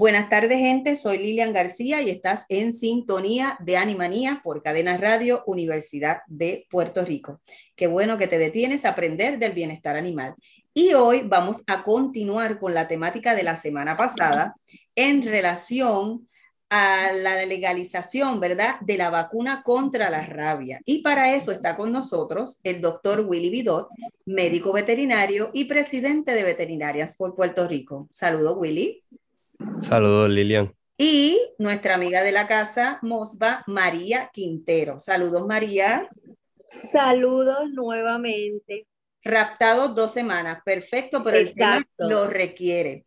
Buenas tardes, gente. Soy Lilian García y estás en sintonía de Animanía por Cadena Radio Universidad de Puerto Rico. Qué bueno que te detienes a aprender del bienestar animal. Y hoy vamos a continuar con la temática de la semana pasada en relación a la legalización, ¿verdad?, de la vacuna contra la rabia. Y para eso está con nosotros el doctor Willy Vidot, médico veterinario y presidente de Veterinarias por Puerto Rico. Saludos, Willy. Saludos, Lilian. Y nuestra amiga de la casa, Mosba, María Quintero. Saludos, María. Saludos nuevamente. Raptado dos semanas, perfecto, pero el tema lo requiere.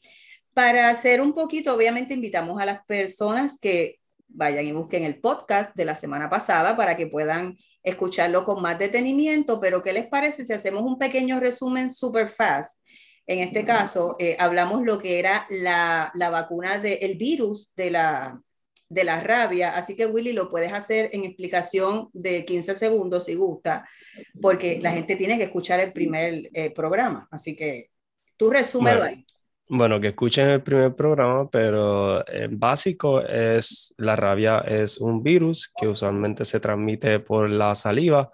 Para hacer un poquito, obviamente invitamos a las personas que vayan y busquen el podcast de la semana pasada para que puedan escucharlo con más detenimiento, pero ¿qué les parece si hacemos un pequeño resumen super fast en este caso, eh, hablamos lo que era la, vacuna del virus de la, de la rabia. Así que, Willy, lo puedes hacer en explicación de 15 segundos si gusta, porque la gente tiene que escuchar el primer eh, programa. Así que tú resúmelo bueno, ahí. Bueno, que escuchen el primer programa, pero en básico es la rabia es un virus que usualmente se transmite por la saliva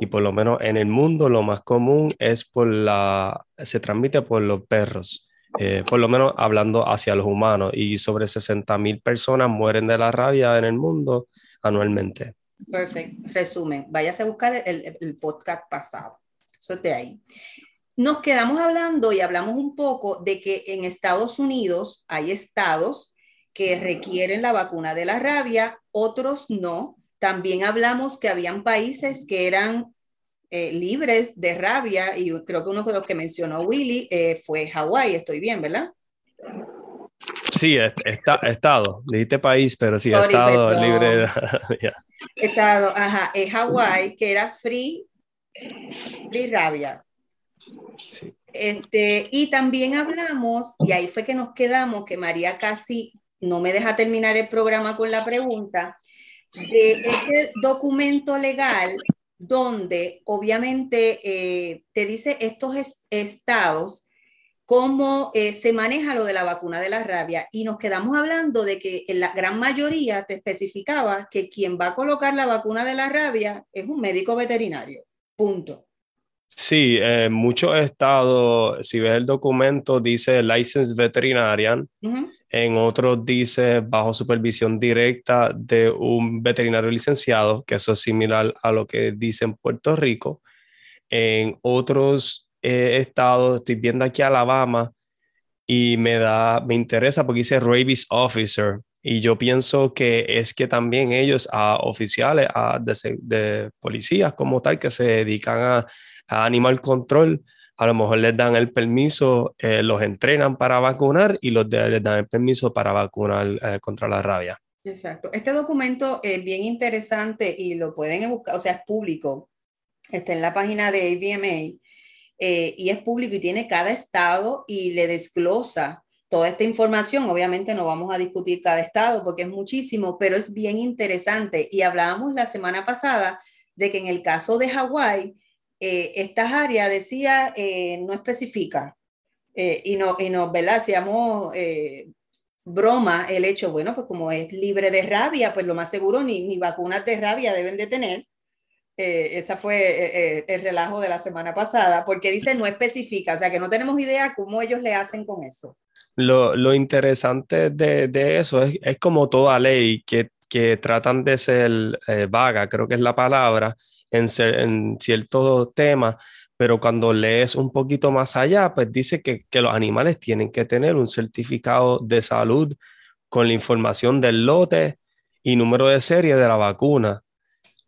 y por lo menos en el mundo lo más común es por la, se transmite por los perros, eh, por lo menos hablando hacia los humanos y sobre 60 mil personas mueren de la rabia en el mundo anualmente. Perfecto, resumen, váyase a buscar el, el podcast pasado, eso es de ahí. Nos quedamos hablando y hablamos un poco de que en Estados Unidos hay estados que requieren la vacuna de la rabia, otros no, también hablamos que habían países que eran eh, libres de rabia y creo que uno de los que mencionó Willy eh, fue Hawái, estoy bien, ¿verdad? Sí, está, estado, dijiste país, pero sí, estado libre de rabia. Estado, ajá, es Hawái, que era free, free rabia. Este, y también hablamos, y ahí fue que nos quedamos, que María casi no me deja terminar el programa con la pregunta, de este documento legal donde obviamente eh, te dice estos estados cómo eh, se maneja lo de la vacuna de la rabia y nos quedamos hablando de que en la gran mayoría te especificaba que quien va a colocar la vacuna de la rabia es un médico veterinario. Punto. Sí, en muchos estados, si ves el documento, dice license veterinarian, en otros dice bajo supervisión directa de un veterinario licenciado, que eso es similar a lo que dice en Puerto Rico. En otros eh, estados, estoy viendo aquí Alabama y me da, me interesa porque dice rabies officer. Y yo pienso que es que también ellos, a oficiales, a de, de policías como tal, que se dedican a a Animal Control, a lo mejor les dan el permiso, eh, los entrenan para vacunar y los les dan el permiso para vacunar eh, contra la rabia. Exacto. Este documento es bien interesante y lo pueden buscar, o sea, es público. Está en la página de AVMA eh, y es público y tiene cada estado y le desglosa toda esta información. Obviamente no vamos a discutir cada estado porque es muchísimo, pero es bien interesante. Y hablábamos la semana pasada de que en el caso de Hawái, eh, estas áreas decía, eh, no especifica, eh, y, no, y nos, ¿verdad? Hacíamos broma el hecho, bueno, pues como es libre de rabia, pues lo más seguro ni, ni vacunas de rabia deben de tener. esa fue el relajo de la semana pasada, porque dice no especifica, o sea que no tenemos idea cómo ellos le hacen con eso. Lo, lo interesante de, de, eso es, es, como toda ley que, que tratan de ser vaga, creo que es la palabra, en, en ciertos temas, pero cuando lees un poquito más allá, pues dice que, que, los animales tienen que tener un certificado de salud con la información del lote y número de serie de la vacuna,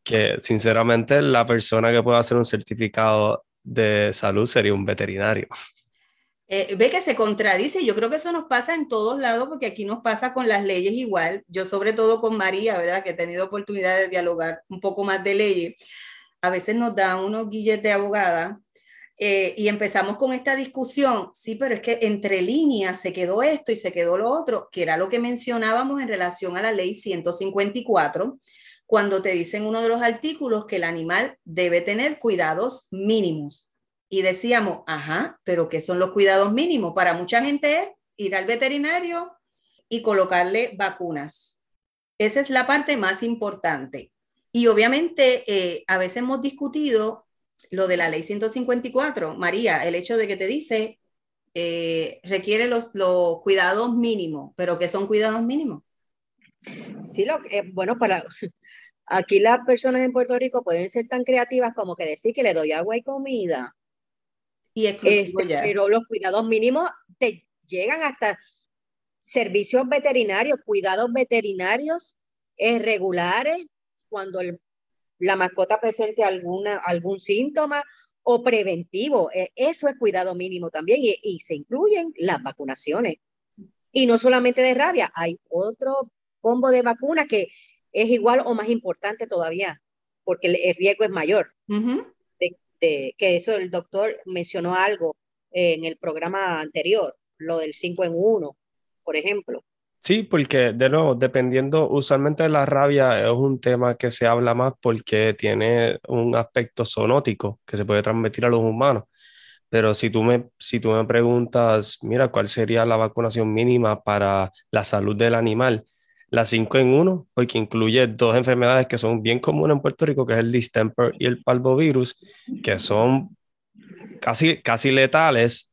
que sinceramente la persona que puede hacer un certificado de salud sería un veterinario. Eh, ve que se contradice, yo creo que eso nos pasa en todos lados, porque aquí nos pasa con las leyes igual. Yo sobre todo con María, ¿verdad? Que he tenido oportunidad de dialogar un poco más de leyes. A veces nos dan unos guilletes de abogada eh, y empezamos con esta discusión, sí, pero es que entre líneas se quedó esto y se quedó lo otro, que era lo que mencionábamos en relación a la ley 154, cuando te dicen uno de los artículos que el animal debe tener cuidados mínimos y decíamos, ajá, pero ¿qué son los cuidados mínimos? Para mucha gente es ir al veterinario y colocarle vacunas. Esa es la parte más importante. Y obviamente eh, a veces hemos discutido lo de la ley 154, María, el hecho de que te dice eh, requiere los, los, cuidados mínimos, pero ¿qué son cuidados mínimos? Sí, lo, eh, bueno, para aquí las personas en Puerto Rico pueden ser tan creativas como que decir que le doy agua y comida, este, pero los cuidados mínimos te llegan hasta servicios veterinarios, cuidados veterinarios eh, regulares, cuando la mascota presente alguna, algún síntoma o preventivo. Eh, eso es cuidado mínimo también y, y se incluyen las vacunaciones. Y no solamente de rabia, hay otro combo de vacunas que es igual o más importante todavía, porque el, riesgo es mayor que eso el doctor mencionó algo en el programa anterior, lo del 5 en 1, por ejemplo. Sí, porque de nuevo, dependiendo, usualmente la rabia es un tema que se habla más porque tiene un aspecto zoonótico que se puede transmitir a los humanos. Pero si tú me, si tú me preguntas, mira, ¿cuál sería la vacunación mínima para la salud del animal? La 5 en 1, porque incluye dos enfermedades que son bien comunes en Puerto Rico, que es el distemper y el parvovirus, que son casi, casi letales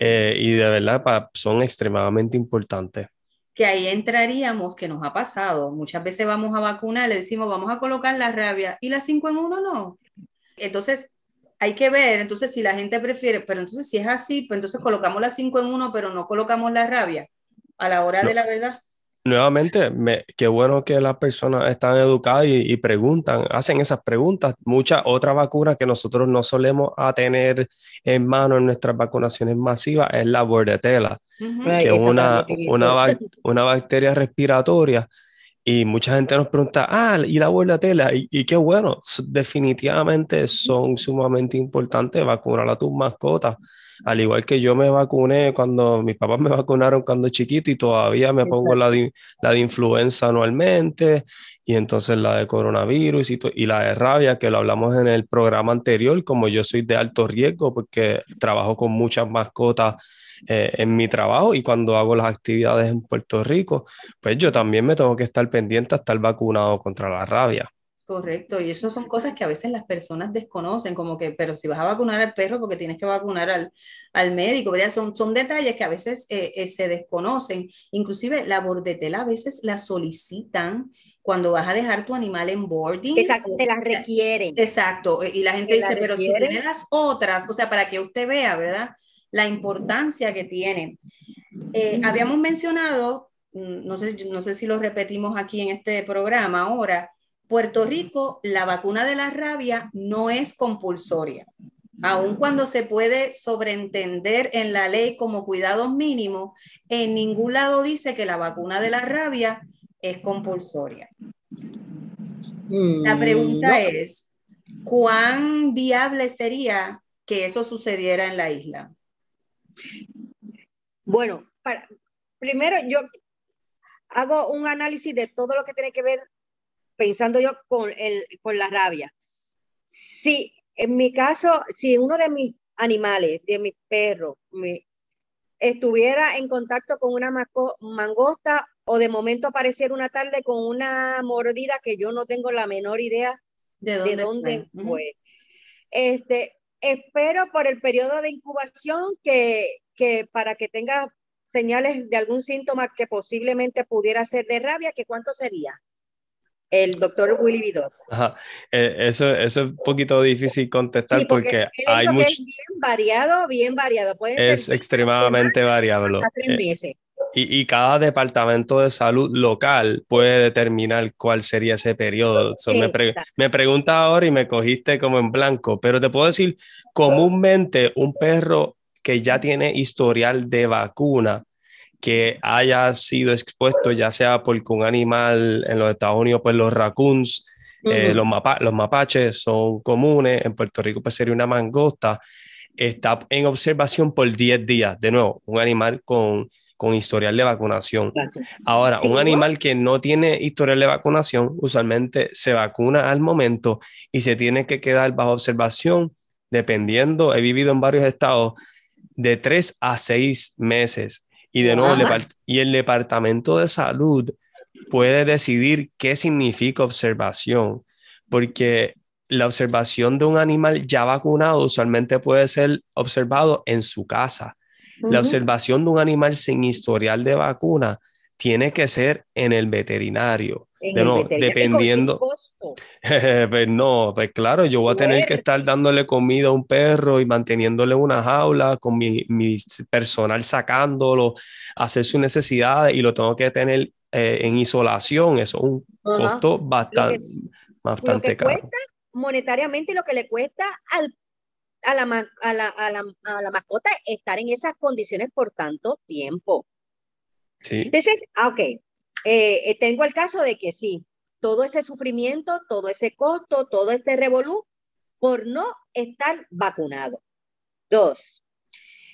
eh, y de verdad son extremadamente importantes. Que ahí entraríamos, que nos ha pasado, muchas veces vamos a vacunar, le decimos, vamos a colocar la rabia y la 5 en 1 no. Entonces, hay que ver, entonces si la gente prefiere, pero entonces si es así, pues entonces colocamos la 5 en 1, pero no colocamos la rabia a la hora de la verdad nuevamente, me, qué bueno que las personas están educadas y, preguntan, hacen esas preguntas. Muchas otras vacunas que nosotros no solemos a tener en mano en nuestras vacunaciones masivas es la bordetela, que es una, una, una, bacteria respiratoria. Y mucha gente nos pregunta, ah, ¿y la bordetela? Y, y qué bueno, definitivamente son sumamente importantes vacunar a tus mascotas al igual que yo me vacuné cuando mis papás me vacunaron cuando chiquito y todavía me pongo la de, la de influenza anualmente y entonces la de coronavirus y, y, la de rabia, que lo hablamos en el programa anterior, como yo soy de alto riesgo porque trabajo con muchas mascotas eh, en mi trabajo y cuando hago las actividades en Puerto Rico, pues yo también me tengo que estar pendiente a estar vacunado contra la rabia. Correcto, y eso son cosas que a veces las personas desconocen, como que, pero si vas a vacunar al perro porque tienes que vacunar al, al médico, ¿verdad? Son, son detalles que a veces eh, eh, se desconocen. Inclusive la bordetela a veces la solicitan cuando vas a dejar tu animal en boarding. Exacto, te la requieren. Exacto, y la gente dice, pero si tiene las otras, o sea, para que usted vea, ¿verdad? La importancia que tiene. Eh, habíamos mencionado, mm, no sé, no sé si lo repetimos aquí en este programa ahora, Puerto Rico, la vacuna de la rabia no es compulsoria. Aun cuando se puede sobreentender en la ley como cuidados mínimos, en ningún lado dice que la vacuna de la rabia es compulsoria. La pregunta mm, es, ¿cuán viable sería que eso sucediera en la isla? Bueno, primero yo hago un análisis de todo lo que tiene que ver pensando yo con, el, con la rabia. Si en mi caso, si uno de mis animales, de mis perros, estuviera en contacto con una mangosta o de momento apareciera una tarde con una mordida que yo no tengo la menor idea de dónde, fue. Este, espero por el periodo de incubación que, que para que tenga señales de algún síntoma que posiblemente pudiera ser de rabia, que cuánto sería el doctor Willy Vidor. Ajá. Eh, eso, eso, es un poquito difícil contestar porque, hay mucho... Es bien variado, bien variado. es extremadamente variable. tres eh, meses. Y, cada departamento de salud local puede determinar cuál sería ese periodo. me, pregunta ahora y me cogiste como en blanco, pero te puedo decir, comúnmente un perro que ya tiene historial de vacuna, que haya sido expuesto ya sea porque un animal en los Estados Unidos, pues los raccoons, eh, los, los mapaches son comunes, en Puerto Rico pues sería una mangosta, está en observación por 10 días. De nuevo, un animal con con historial de vacunación. Ahora, un animal que no tiene historial de vacunación usualmente se vacuna al momento y se tiene que quedar bajo observación dependiendo, he vivido en varios estados, de tres a seis meses. Y de nuevo, y el Departamento de Salud puede decidir qué significa observación, porque la observación de un animal ya vacunado usualmente puede ser observado en su casa. La observación de un animal sin historial de vacuna tiene que ser en el veterinario. No, dependiendo. pues no, pues claro, yo voy a tener que estar dándole comida a un perro y manteniéndole una jaula con mi, personal sacándolo, hacer sus necesidades y lo tengo que tener eh, en isolación. Eso es un costo bastante, bastante caro. Cuesta monetariamente lo que le cuesta al a la, a la, a la, a la mascota estar en esas condiciones por tanto tiempo. Sí. Entonces, ah, ok, eh, eh, tengo el caso de que sí, todo ese sufrimiento, todo ese costo, todo este revolú por no estar vacunado. Dos,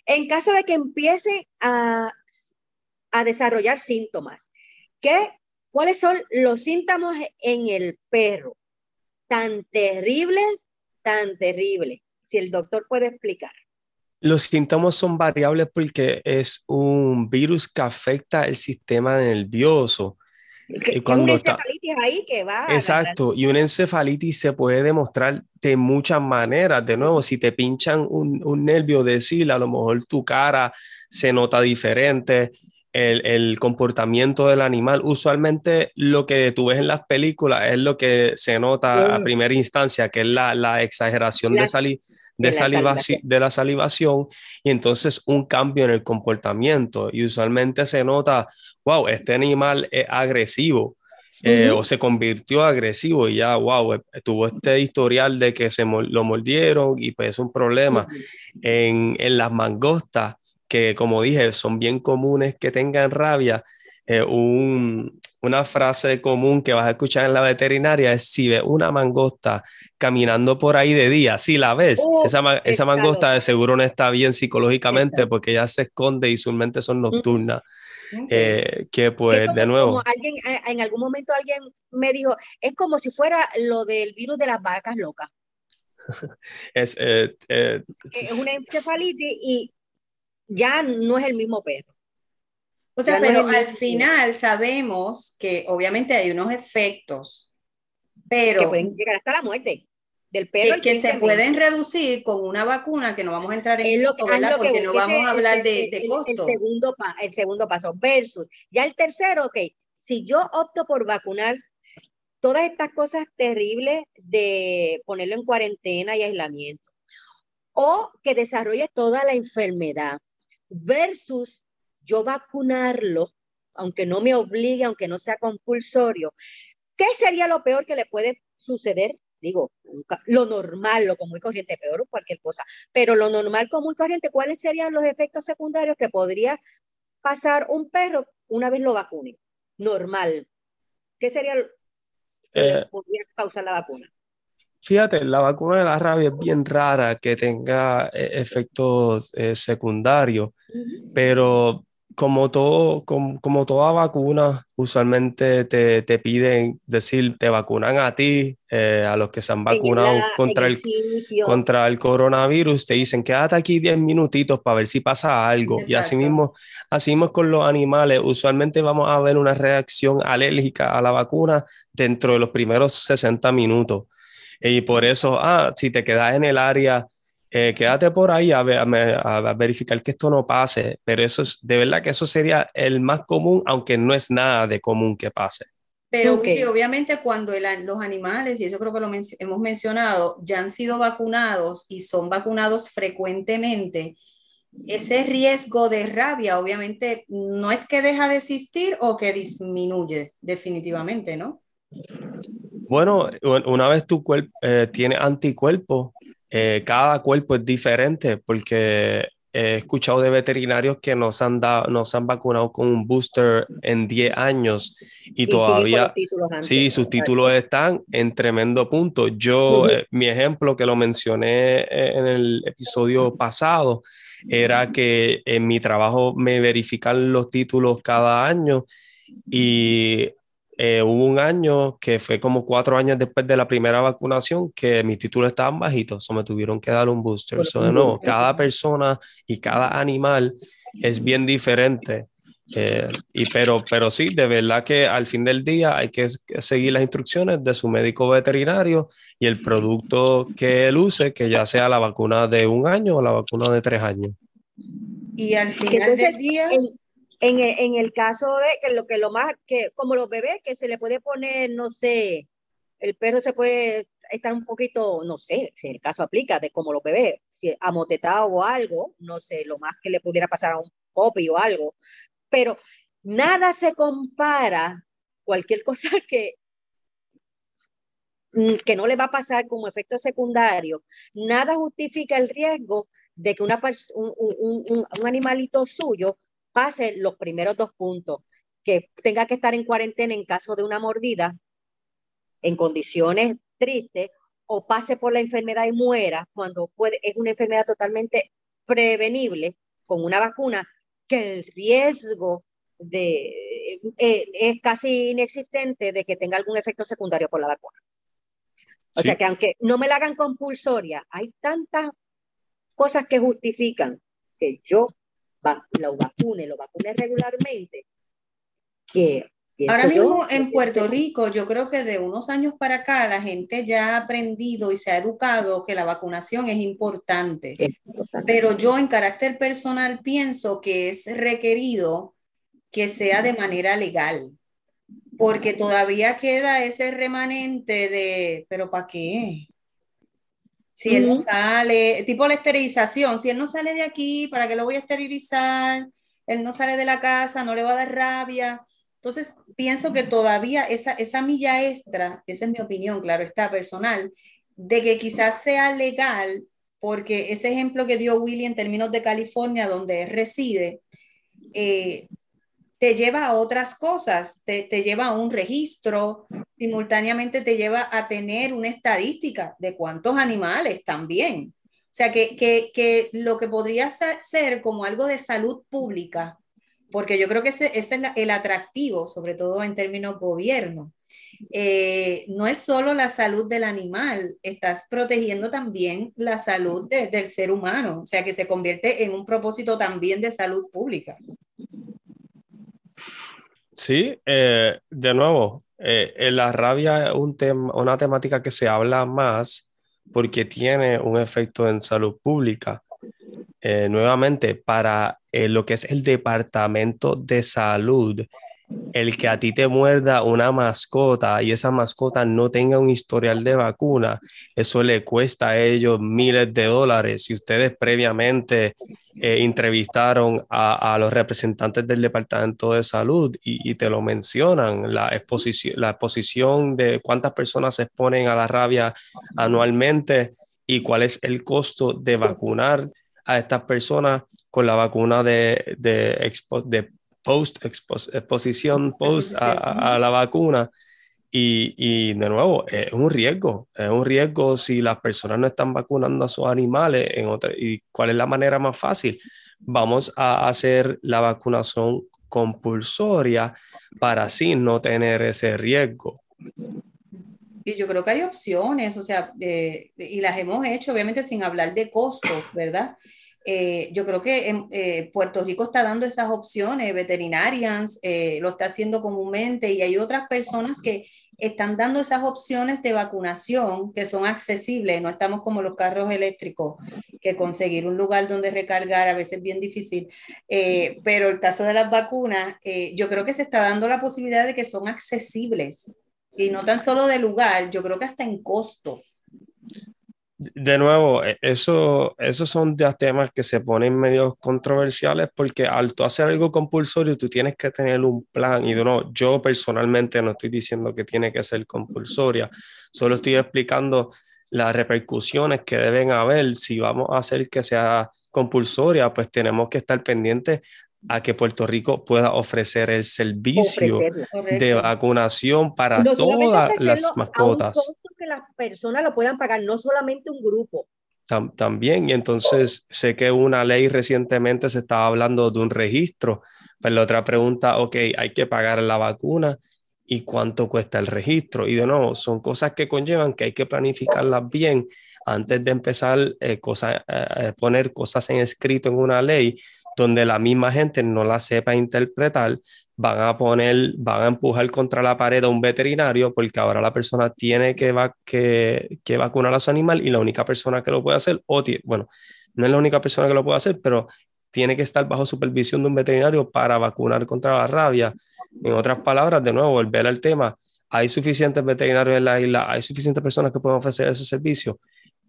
en caso de que empiece a, a desarrollar síntomas, ¿qué, ¿cuáles son los síntomas en el perro? Tan terribles, tan terribles si el doctor puede explicar. Los síntomas son variables porque es un virus que afecta el sistema nervioso. y cuando una encefalitis ahí que va. Exacto, y una encefalitis se puede demostrar de muchas maneras. De nuevo, si te pinchan un, un nervio de sila, a lo mejor tu cara se nota diferente. El, el, comportamiento del animal. Usualmente lo que tú ves en las películas es lo que se nota a primera instancia, que es la, la exageración de salir de, salivación. de la salivación y entonces un cambio en el comportamiento. Y usualmente se nota, wow, este animal es agresivo. Eh, o se convirtió agresivo y ya, wow, eh, tuvo este historial de que se lo mordieron y pues es un problema. en, en, las mangostas, que como dije, son bien comunes que tengan rabia, eh, un, una frase común que vas a escuchar en la veterinaria es si ves una mangosta caminando por ahí de día, si la ves, esa, esa mangosta de seguro no está bien psicológicamente porque ya se esconde y sus mentes son nocturnas. Eh, que pues de nuevo. alguien, eh, en algún momento alguien me dijo, es como si fuera lo del virus de las vacas locas. es, es una encefalitis y ya no es el mismo perro. O sea, pero al final sabemos que obviamente hay unos efectos, pero... Que pueden llegar hasta la muerte del perro. Que, se pueden reducir con una vacuna que no vamos a entrar en lo, Porque no vamos a hablar de, de costo. El, segundo el segundo paso, versus, ya el tercero, ok, si yo opto por vacunar todas estas cosas terribles de ponerlo en cuarentena y aislamiento, o que desarrolle toda la enfermedad, versus yo vacunarlo, aunque no me obligue, aunque no sea compulsorio, ¿qué sería lo peor que le puede suceder? Digo, lo normal, lo común y corriente, peor o cualquier cosa, pero lo normal, común y corriente, ¿cuáles serían los efectos secundarios que podría pasar un perro una vez lo vacune? Normal. ¿Qué sería lo que eh, podría causar la vacuna? Fíjate, la vacuna de la rabia es bien rara que tenga eh, efectos eh, secundarios, pero como, todo, como, toda vacuna, usualmente te, te, piden decir, te vacunan a ti, eh, a los que se han vacunado contra, el, contra el coronavirus, te dicen, quédate aquí 10 minutitos para ver si pasa algo. Y así mismo, así mismo con los animales, usualmente vamos a ver una reacción alérgica a la vacuna dentro de los primeros 60 minutos. Y por eso, ah, si te quedas en el área eh, quédate por ahí a, verificar que esto no pase, pero eso es, de verdad que eso sería el más común, aunque no es nada de común que pase. Pero obviamente cuando los animales, y eso creo que lo hemos mencionado, ya han sido vacunados y son vacunados frecuentemente, ese riesgo de rabia obviamente no es que deja de existir o que disminuye definitivamente, ¿no? Bueno, una vez tu cuerpo eh, tiene anticuerpos, eh, cada cuerpo es diferente porque he escuchado de veterinarios que nos han, dado, nos han vacunado con un booster en 10 años y, todavía, sí, sus títulos están en tremendo punto. Yo, eh, mi ejemplo que lo mencioné en el episodio pasado, era que en mi trabajo me verifican los títulos cada año y eh, hubo un año que fue como cuatro años después de la primera vacunación que mis títulos estaban bajitos, o me tuvieron que dar un booster. So, de nuevo, cada persona y cada animal es bien diferente. Eh, y pero, pero sí, de verdad que al fin del día hay que seguir las instrucciones de su médico veterinario y el producto que él use, que ya sea la vacuna de un año o la vacuna de tres años. Y al final del día... En, en, el caso de que lo que lo más, que como los bebés, que se le puede poner, no sé, el perro se puede estar un poquito, no sé, si el caso aplica, de como los bebés, si amotetado o algo, no sé, lo más que le pudiera pasar a un popi o algo, pero nada se compara, cualquier cosa que, mm, que no le va a pasar como efecto secundario, nada justifica el riesgo de que una un, un, un, animalito suyo pase los primeros dos puntos, que tenga que estar en cuarentena en caso de una mordida, en condiciones tristes, o pase por la enfermedad y muera cuando puede, es una enfermedad totalmente prevenible con una vacuna, que el riesgo de, eh, es casi inexistente de que tenga algún efecto secundario por la vacuna. O sea que aunque no me la hagan compulsoria, hay tantas cosas que justifican que yo lo vacune, lo vacune regularmente, que... Ahora mismo en Puerto Rico, yo creo que de unos años para acá la gente ya ha aprendido y se ha educado que la vacunación es importante. Pero yo en carácter personal pienso que es requerido que sea de manera legal, porque todavía queda ese remanente de, pero ¿para qué? Si él no sale, tipo la esterilización, si él no sale de aquí, ¿para qué lo voy a esterilizar? Él no sale de la casa, no le va a dar rabia. Entonces, pienso que todavía esa, esa milla extra, esa es mi opinión, claro, está personal, de que quizás sea legal, porque ese ejemplo que dio Willy en términos de California, donde él reside, eh, te lleva a otras cosas, te, te, lleva a un registro, simultáneamente te lleva a tener una estadística de cuántos animales también. O sea, que, que, que lo que podría ser como algo de salud pública, porque yo creo que ese, es el atractivo, sobre todo en términos gobierno. Eh, no es solo la salud del animal, estás protegiendo también la salud del ser humano, o sea que se convierte en un propósito también de salud pública. Sí, eh, de nuevo, eh, la rabia es un una temática que se habla más porque tiene un efecto en salud pública. Eh, nuevamente, para lo que es el Departamento de Salud, el que a ti te muerda una mascota y esa mascota no tenga un historial de vacuna, eso le cuesta a ellos miles de dólares. Si ustedes previamente eh, entrevistaron a, los representantes del Departamento de Salud y, te lo mencionan, la exposición, la exposición de cuántas personas se exponen a la rabia anualmente y cuál es el costo de vacunar a estas personas con la vacuna de, de, de post exposición post a, la vacuna. Y, y, de nuevo, es un riesgo, es un riesgo si las personas no están vacunando a sus animales. En ¿Y cuál es la manera más fácil? Vamos a hacer la vacunación compulsoria para así no tener ese riesgo. Y yo creo que hay opciones, o sea, y las hemos hecho, obviamente sin hablar de costos, ¿verdad? Eh, yo creo que en, eh, Puerto Rico está dando esas opciones, veterinarians eh, lo está haciendo comúnmente y hay otras personas que están dando esas opciones de vacunación que son accesibles, no estamos como los carros eléctricos, que conseguir un lugar donde recargar a veces es bien difícil, pero el caso de las vacunas, yo creo que se está dando la posibilidad de que son accesibles y no tan solo de lugar, yo creo que hasta en costos. De nuevo, e, eso, esos son temas que se ponen medio controversiales porque al tú hacer algo compulsorio, tú tienes que tener un plan. Y nuevo, yo personalmente no estoy diciendo que tiene que ser compulsoria, solo estoy explicando las repercusiones que deben haber si vamos a hacer que sea compulsoria, pues tenemos que estar pendientes a que Puerto Rico pueda ofrecer el servicio de vacunación para todas las mascotas. que las personas lo puedan pagar, no solamente un grupo. también, y entonces sé que una ley recientemente se estaba hablando de un registro, pero pues la otra pregunta, ok, hay que pagar la vacuna y cuánto cuesta el registro. Y de nuevo, son cosas que conllevan que hay que planificarlas bien antes de empezar eh, a eh, poner cosas en escrito en una ley donde la misma gente no la sepa interpretar, van a poner, van a empujar contra la pared a un veterinario porque ahora la persona tiene que, va, que, que vacunar a su animal y la única persona que lo puede hacer, o bueno, no es la única persona que lo puede hacer, pero tiene que estar bajo supervisión de un veterinario para vacunar contra la rabia. En otras palabras, de nuevo, volver al tema, hay suficientes veterinarios en la isla, hay suficientes personas que pueden ofrecer ese servicio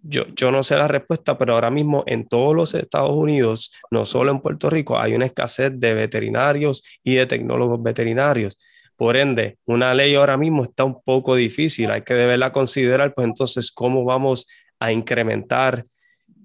yo, yo no sé la respuesta, pero ahora mismo en todos los Estados Unidos, no solo en Puerto Rico, hay una escasez de veterinarios y de tecnólogos veterinarios. Por ende, una ley ahora mismo está un poco difícil, hay que deberla considerar, pues entonces, ¿cómo vamos a incrementar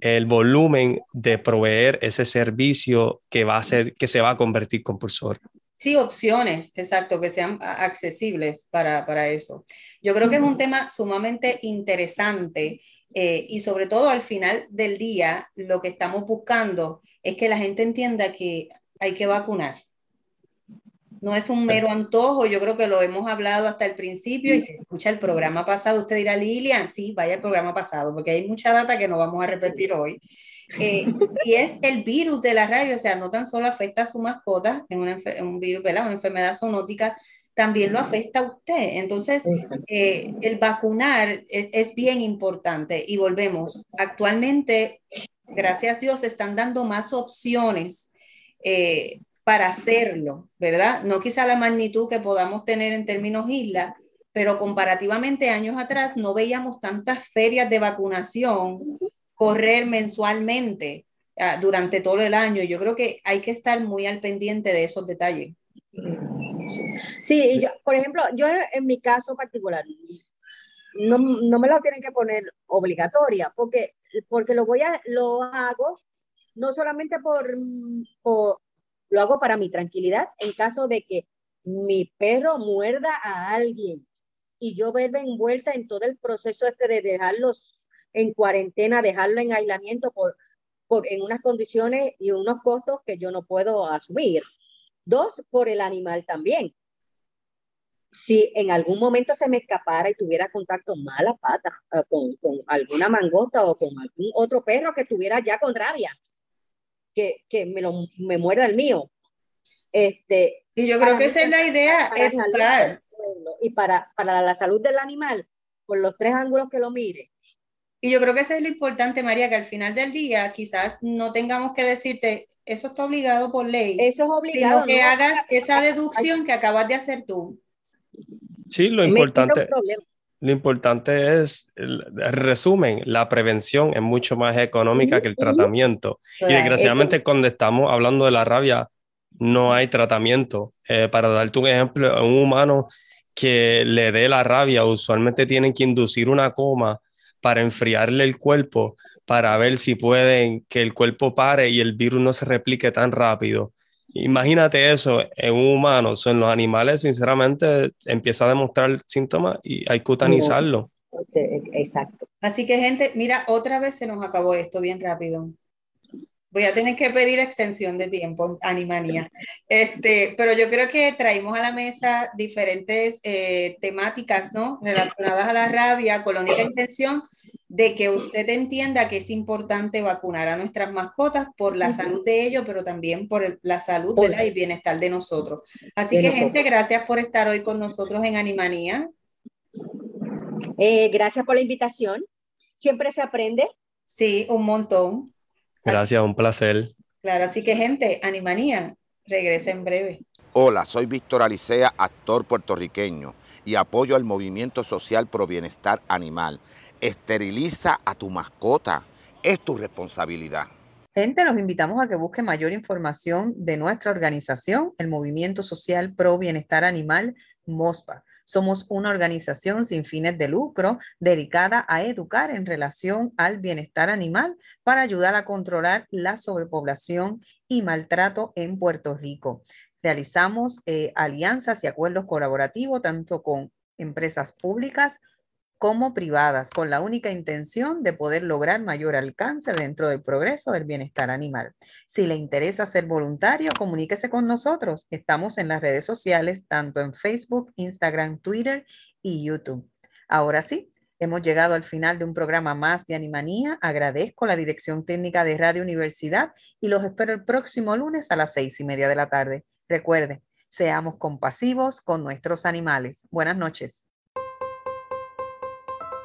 el volumen de proveer ese servicio que va a ser, que se va a convertir compulsorio? Sí, opciones, exacto, que sean accesibles para, para eso. Yo creo que es un tema sumamente interesante eh, y sobre todo al final del día, lo que estamos buscando es que la gente entienda que hay que vacunar. No es un mero antojo, yo creo que lo hemos hablado hasta el principio y se escucha el programa pasado. Usted dirá, Lilian, sí, vaya el programa pasado, porque hay mucha data que no vamos a repetir hoy. Eh, y es el virus de la rabia, o sea, no tan solo afecta a su mascota en, un virus, ¿verdad? una enfermedad zoonótica, también lo afecta a usted. Entonces, eh, el vacunar es, bien importante y volvemos. Actualmente, gracias a Dios, están dando más opciones eh, para hacerlo, ¿verdad? No quizá la magnitud que podamos tener en términos isla, pero comparativamente años atrás no veíamos tantas ferias de vacunación correr mensualmente ah, durante todo el año. Yo creo que hay que estar muy al pendiente de esos detalles. Sí, yo, por ejemplo, yo en mi caso particular, no, no, me lo tienen que poner obligatoria, porque, porque lo voy a, lo hago no solamente por, por, lo hago para mi tranquilidad, en caso de que mi perro muerda a alguien y yo verme envuelta en todo el proceso este de dejarlos en cuarentena, dejarlo en aislamiento por, por, en unas condiciones y unos costos que yo no puedo asumir. Dos, por el animal también. Si en algún momento se me escapara y tuviera contacto mala pata eh, con, con, alguna mangota o con algún otro perro que estuviera ya con rabia, que, que me, lo, me muerda el mío. Este, y yo creo que esa es la idea, educar. Y para, para la salud del animal, por los tres ángulos que lo mire, y yo creo que eso es lo importante, María, que al final del día quizás no tengamos que decirte, eso está obligado por ley. Eso es obligado. Sino que hagas esa deducción que acabas de hacer tú. Sí, lo importante. Lo importante es, el, resumen, la prevención es mucho más económica que el tratamiento. y desgraciadamente cuando estamos hablando de la rabia, no hay tratamiento. Eh, para darte un ejemplo, un humano que le dé la rabia, usualmente tienen que inducir una coma para enfriarle el cuerpo, para ver si pueden que el cuerpo pare y el virus no se replique tan rápido. Imagínate eso en un humano, en los animales, sinceramente, empieza a demostrar síntomas y hay que utanizarlo. Exacto. Así que, gente, mira, otra vez se nos acabó esto bien rápido. Voy a tener que pedir extensión de tiempo, Animanía. Este, pero yo creo que traímos a la mesa diferentes eh, temáticas, ¿no? Relacionadas a la rabia, con la única intención de que usted entienda que es importante vacunar a nuestras mascotas por la salud de ellos, pero también por la salud y el bienestar de nosotros. Así que, gente, gracias por estar hoy con nosotros en Animanía. Eh, gracias por la invitación. Siempre se aprende. Sí, un montón. Gracias, un placer. Claro, así que gente, Animanía, regresa en breve. Hola, soy Víctor Alicea, actor puertorriqueño, y apoyo al movimiento social pro bienestar animal Esteriliza a tu mascota. Es tu responsabilidad. Gente, los invitamos a que busquen mayor información de nuestra organización, el Movimiento Social Pro Bienestar Animal, MOSPA. Somos una organización sin fines de lucro dedicada a educar en relación al bienestar animal para ayudar a controlar la sobrepoblación y maltrato en Puerto Rico. Realizamos eh, alianzas y acuerdos colaborativos tanto con empresas públicas como privadas, con la única intención de poder lograr mayor alcance dentro del progreso del bienestar animal. Si le interesa ser voluntario, comuníquese con nosotros. Estamos en las redes sociales, tanto en Facebook, Instagram, Twitter y YouTube. Ahora sí, hemos llegado al final de un programa más de Animanía. Agradezco la dirección técnica de Radio Universidad y los espero el próximo lunes a las seis y media de la tarde. Recuerde, seamos compasivos con nuestros animales. Buenas noches